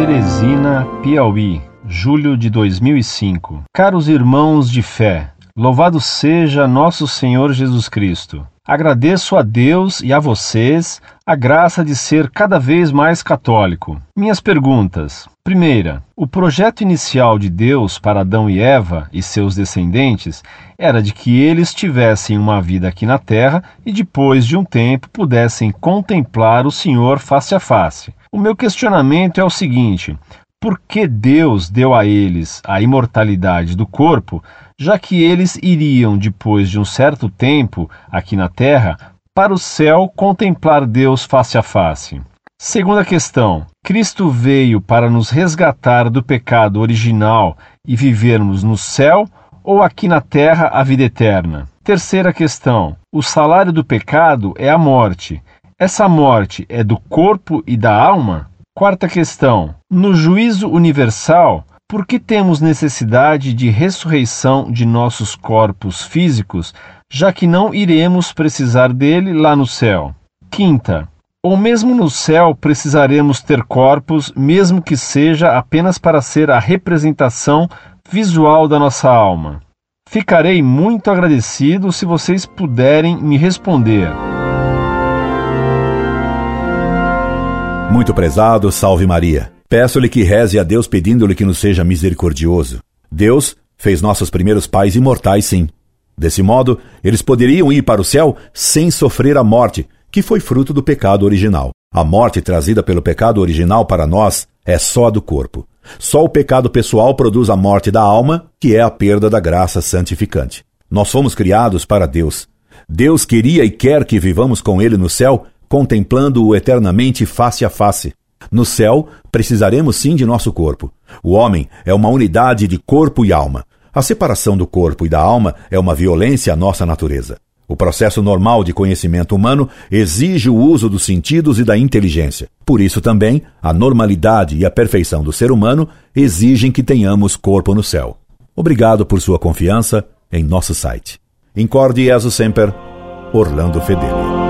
Teresina, Piauí, julho de 2005. Caros irmãos de fé, louvado seja nosso Senhor Jesus Cristo. Agradeço a Deus e a vocês a graça de ser cada vez mais católico. Minhas perguntas: primeira, o projeto inicial de Deus para Adão e Eva e seus descendentes era de que eles tivessem uma vida aqui na terra e depois de um tempo pudessem contemplar o Senhor face a face. O meu questionamento é o seguinte: por que Deus deu a eles a imortalidade do corpo, já que eles iriam, depois de um certo tempo aqui na terra, para o céu contemplar Deus face a face? Segunda questão: Cristo veio para nos resgatar do pecado original e vivermos no céu ou aqui na terra a vida eterna? Terceira questão: o salário do pecado é a morte. Essa morte é do corpo e da alma? Quarta questão: no juízo universal, por que temos necessidade de ressurreição de nossos corpos físicos, já que não iremos precisar dele lá no céu? Quinta: ou mesmo no céu precisaremos ter corpos, mesmo que seja apenas para ser a representação visual da nossa alma? Ficarei muito agradecido se vocês puderem me responder. Muito prezado, salve Maria. Peço-lhe que reze a Deus pedindo-lhe que nos seja misericordioso. Deus fez nossos primeiros pais imortais, sim. Desse modo, eles poderiam ir para o céu sem sofrer a morte, que foi fruto do pecado original. A morte trazida pelo pecado original para nós é só do corpo. Só o pecado pessoal produz a morte da alma, que é a perda da graça santificante. Nós fomos criados para Deus. Deus queria e quer que vivamos com Ele no céu contemplando-o eternamente face a face. No céu, precisaremos sim de nosso corpo. O homem é uma unidade de corpo e alma. A separação do corpo e da alma é uma violência à nossa natureza. O processo normal de conhecimento humano exige o uso dos sentidos e da inteligência. Por isso também, a normalidade e a perfeição do ser humano exigem que tenhamos corpo no céu. Obrigado por sua confiança em nosso site. Incorde Jesus Semper, Orlando Fedeli.